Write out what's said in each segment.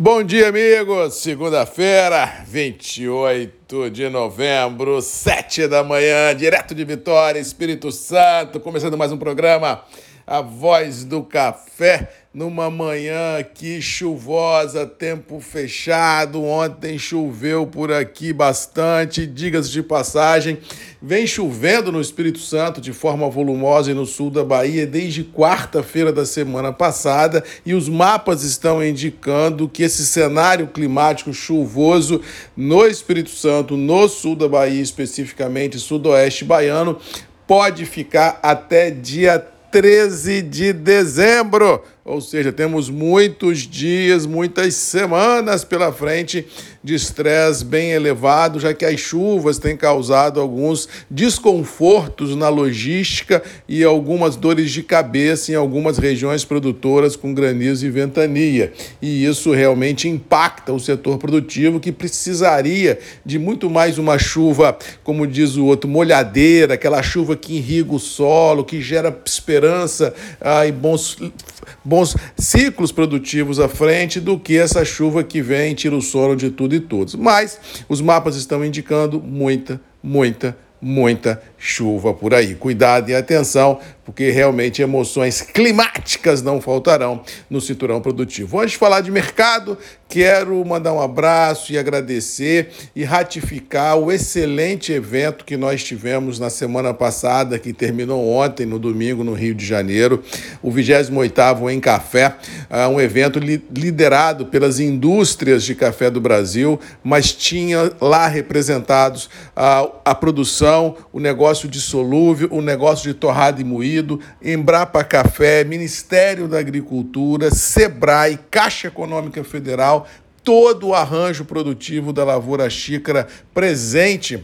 Bom dia, amigos. Segunda-feira, 28 de novembro, 7 da manhã, direto de Vitória, Espírito Santo, começando mais um programa A Voz do Café numa manhã aqui chuvosa, tempo fechado. Ontem choveu por aqui bastante, digas de passagem. Vem chovendo no Espírito Santo de forma volumosa e no sul da Bahia desde quarta-feira da semana passada, e os mapas estão indicando que esse cenário climático chuvoso no Espírito Santo, no sul da Bahia, especificamente sudoeste baiano, pode ficar até dia 13 de dezembro. Ou seja, temos muitos dias, muitas semanas pela frente de estresse bem elevado, já que as chuvas têm causado alguns desconfortos na logística e algumas dores de cabeça em algumas regiões produtoras com granizo e ventania. E isso realmente impacta o setor produtivo que precisaria de muito mais uma chuva, como diz o outro, molhadeira, aquela chuva que irriga o solo, que gera esperança ah, e bons bons ciclos produtivos à frente do que essa chuva que vem tira o sono de tudo e todos. Mas os mapas estão indicando muita, muita, muita chuva por aí. Cuidado e atenção, porque realmente emoções climáticas não faltarão no cinturão produtivo. Antes de falar de mercado, quero mandar um abraço e agradecer e ratificar o excelente evento que nós tivemos na semana passada, que terminou ontem, no domingo, no Rio de Janeiro, o 28º Em Café, ah, um evento liderado pelas indústrias de café do Brasil, mas tinha lá representados a, ah, a produção, o negócio de solúvel, o negócio de torrado e moído, Embrapa Café, Ministério da Agricultura, Sebrae, Caixa Econômica Federal, todo o arranjo produtivo da Lavoura Xícara presente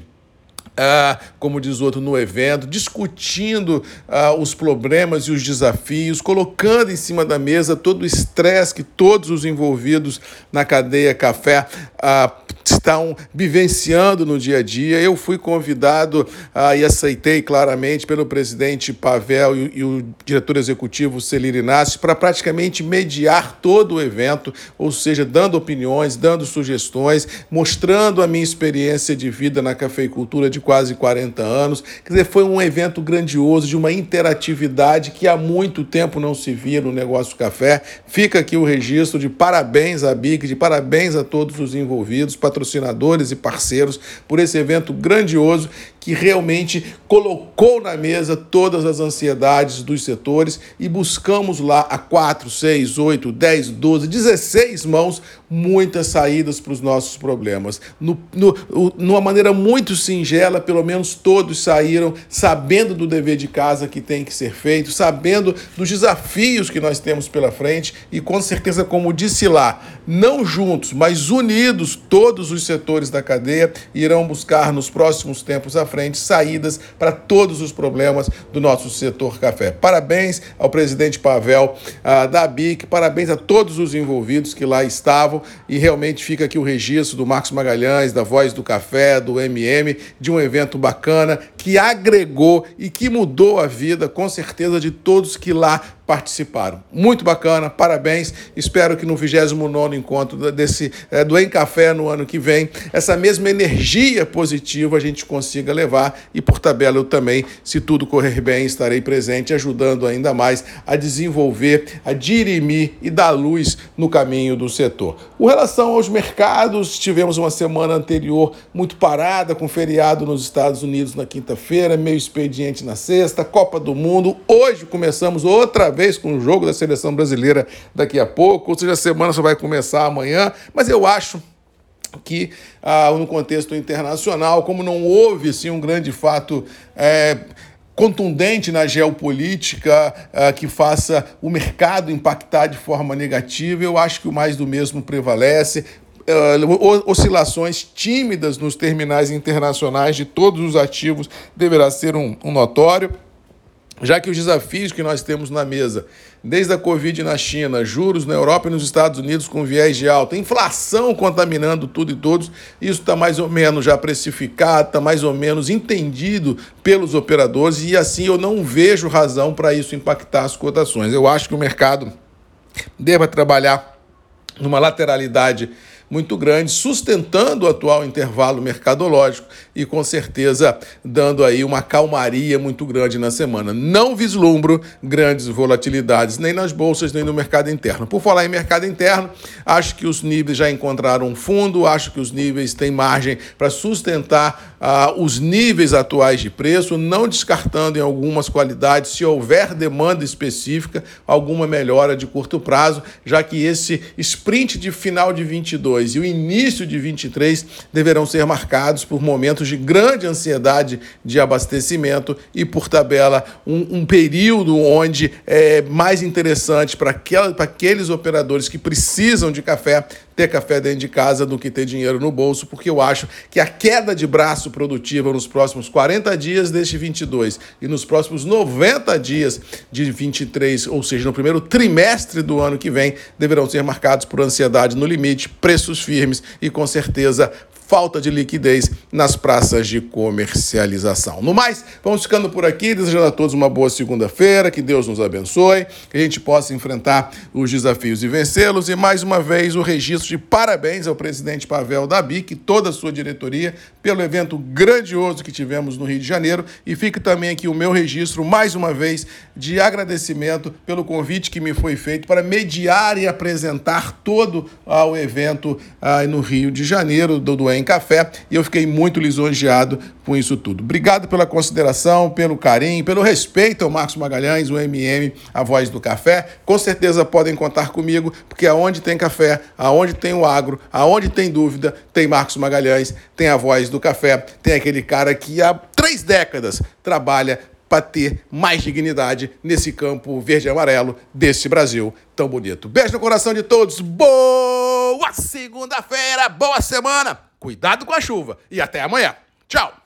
ah, como diz outro, no evento, discutindo ah, os problemas e os desafios, colocando em cima da mesa todo o estresse que todos os envolvidos na cadeia café ah, estão vivenciando no dia a dia. Eu fui convidado ah, e aceitei claramente pelo presidente Pavel e, e o diretor executivo Celir Inácio para praticamente mediar todo o evento, ou seja, dando opiniões, dando sugestões, mostrando a minha experiência de vida na cafeicultura de quase 40 anos. Quer dizer, foi um evento grandioso, de uma interatividade que há muito tempo não se via no negócio café. Fica aqui o registro de parabéns à BIC, de parabéns a todos os envolvidos, patrocinadores e parceiros, por esse evento grandioso que realmente colocou na mesa todas as ansiedades dos setores e buscamos lá a 4, 6, 8, 10, 12, 16 mãos muitas saídas para os nossos problemas. No, no, numa maneira muito singela, pelo menos todos saíram sabendo do dever de casa que tem que ser feito, sabendo dos desafios que nós temos pela frente e com certeza, como disse lá, não juntos, mas unidos, todos os setores da cadeia irão buscar nos próximos tempos à frente saídas para todos os problemas do nosso setor café. Parabéns ao presidente Pavel uh, da BIC, parabéns a todos os envolvidos que lá estavam e realmente fica aqui o registro do Marcos Magalhães, da Voz do Café, do MM, de um evento bacana que agregou e que mudou a vida, com certeza, de todos que lá participaram. Muito bacana, parabéns. Espero que no 29 encontro desse é, do Em Café no ano que vem, essa mesma energia positiva a gente consiga levar e por tabela eu também, se tudo correr bem, estarei presente ajudando ainda mais a desenvolver, a dirimir e dar luz no caminho do setor. Com relação aos mercados, tivemos uma semana anterior muito parada com feriado nos Estados Unidos na quinta-feira, meio expediente na sexta, Copa do Mundo. Hoje começamos outra vez com o jogo da seleção brasileira daqui a pouco, ou seja, a semana só vai começar amanhã, mas eu acho que ah, no contexto internacional, como não houve assim, um grande fato é, contundente na geopolítica ah, que faça o mercado impactar de forma negativa, eu acho que o mais do mesmo prevalece. Uh, oscilações tímidas nos terminais internacionais de todos os ativos deverá ser um, um notório já que os desafios que nós temos na mesa, desde a Covid na China, juros na Europa e nos Estados Unidos com viés de alta, inflação contaminando tudo e todos, isso está mais ou menos já precificado, está mais ou menos entendido pelos operadores e assim eu não vejo razão para isso impactar as cotações. Eu acho que o mercado deva trabalhar numa lateralidade muito grande, sustentando o atual intervalo mercadológico e com certeza dando aí uma calmaria muito grande na semana. Não vislumbro grandes volatilidades nem nas bolsas nem no mercado interno. Por falar em mercado interno, acho que os níveis já encontraram um fundo, acho que os níveis têm margem para sustentar uh, os níveis atuais de preço, não descartando em algumas qualidades, se houver demanda específica, alguma melhora de curto prazo, já que esse sprint de final de 22 e o início de 23 deverão ser marcados por momentos momentos de grande ansiedade de abastecimento e, por tabela, um, um período onde é mais interessante para aqueles operadores que precisam de café ter café dentro de casa do que ter dinheiro no bolso, porque eu acho que a queda de braço produtiva nos próximos 40 dias deste 22 e nos próximos 90 dias de 23, ou seja, no primeiro trimestre do ano que vem, deverão ser marcados por ansiedade no limite, preços firmes e com certeza falta de liquidez nas praças de comercialização. No mais, vamos ficando por aqui, desejando a todos uma boa segunda-feira, que Deus nos abençoe, que a gente possa enfrentar os desafios e vencê-los. E mais uma vez, o registro de parabéns ao presidente Pavel Dabi e toda a sua diretoria pelo evento grandioso que tivemos no Rio de Janeiro. E fica também aqui o meu registro, mais uma vez, de agradecimento pelo convite que me foi feito para mediar e apresentar todo o evento ah, no Rio de Janeiro do, em Café e eu fiquei muito lisonjeado com isso tudo. Obrigado pela consideração, pelo carinho, pelo respeito ao Marcos Magalhães, o MM, a voz do café. Com certeza podem contar comigo, porque aonde tem café, aonde tem o agro, aonde tem dúvida, tem Marcos Magalhães, tem a voz do café, tem aquele cara que há três décadas trabalha para ter mais dignidade nesse campo verde e amarelo desse Brasil tão bonito. Beijo no coração de todos. Boa segunda-feira, boa semana. Cuidado com a chuva e até amanhã. Tchau!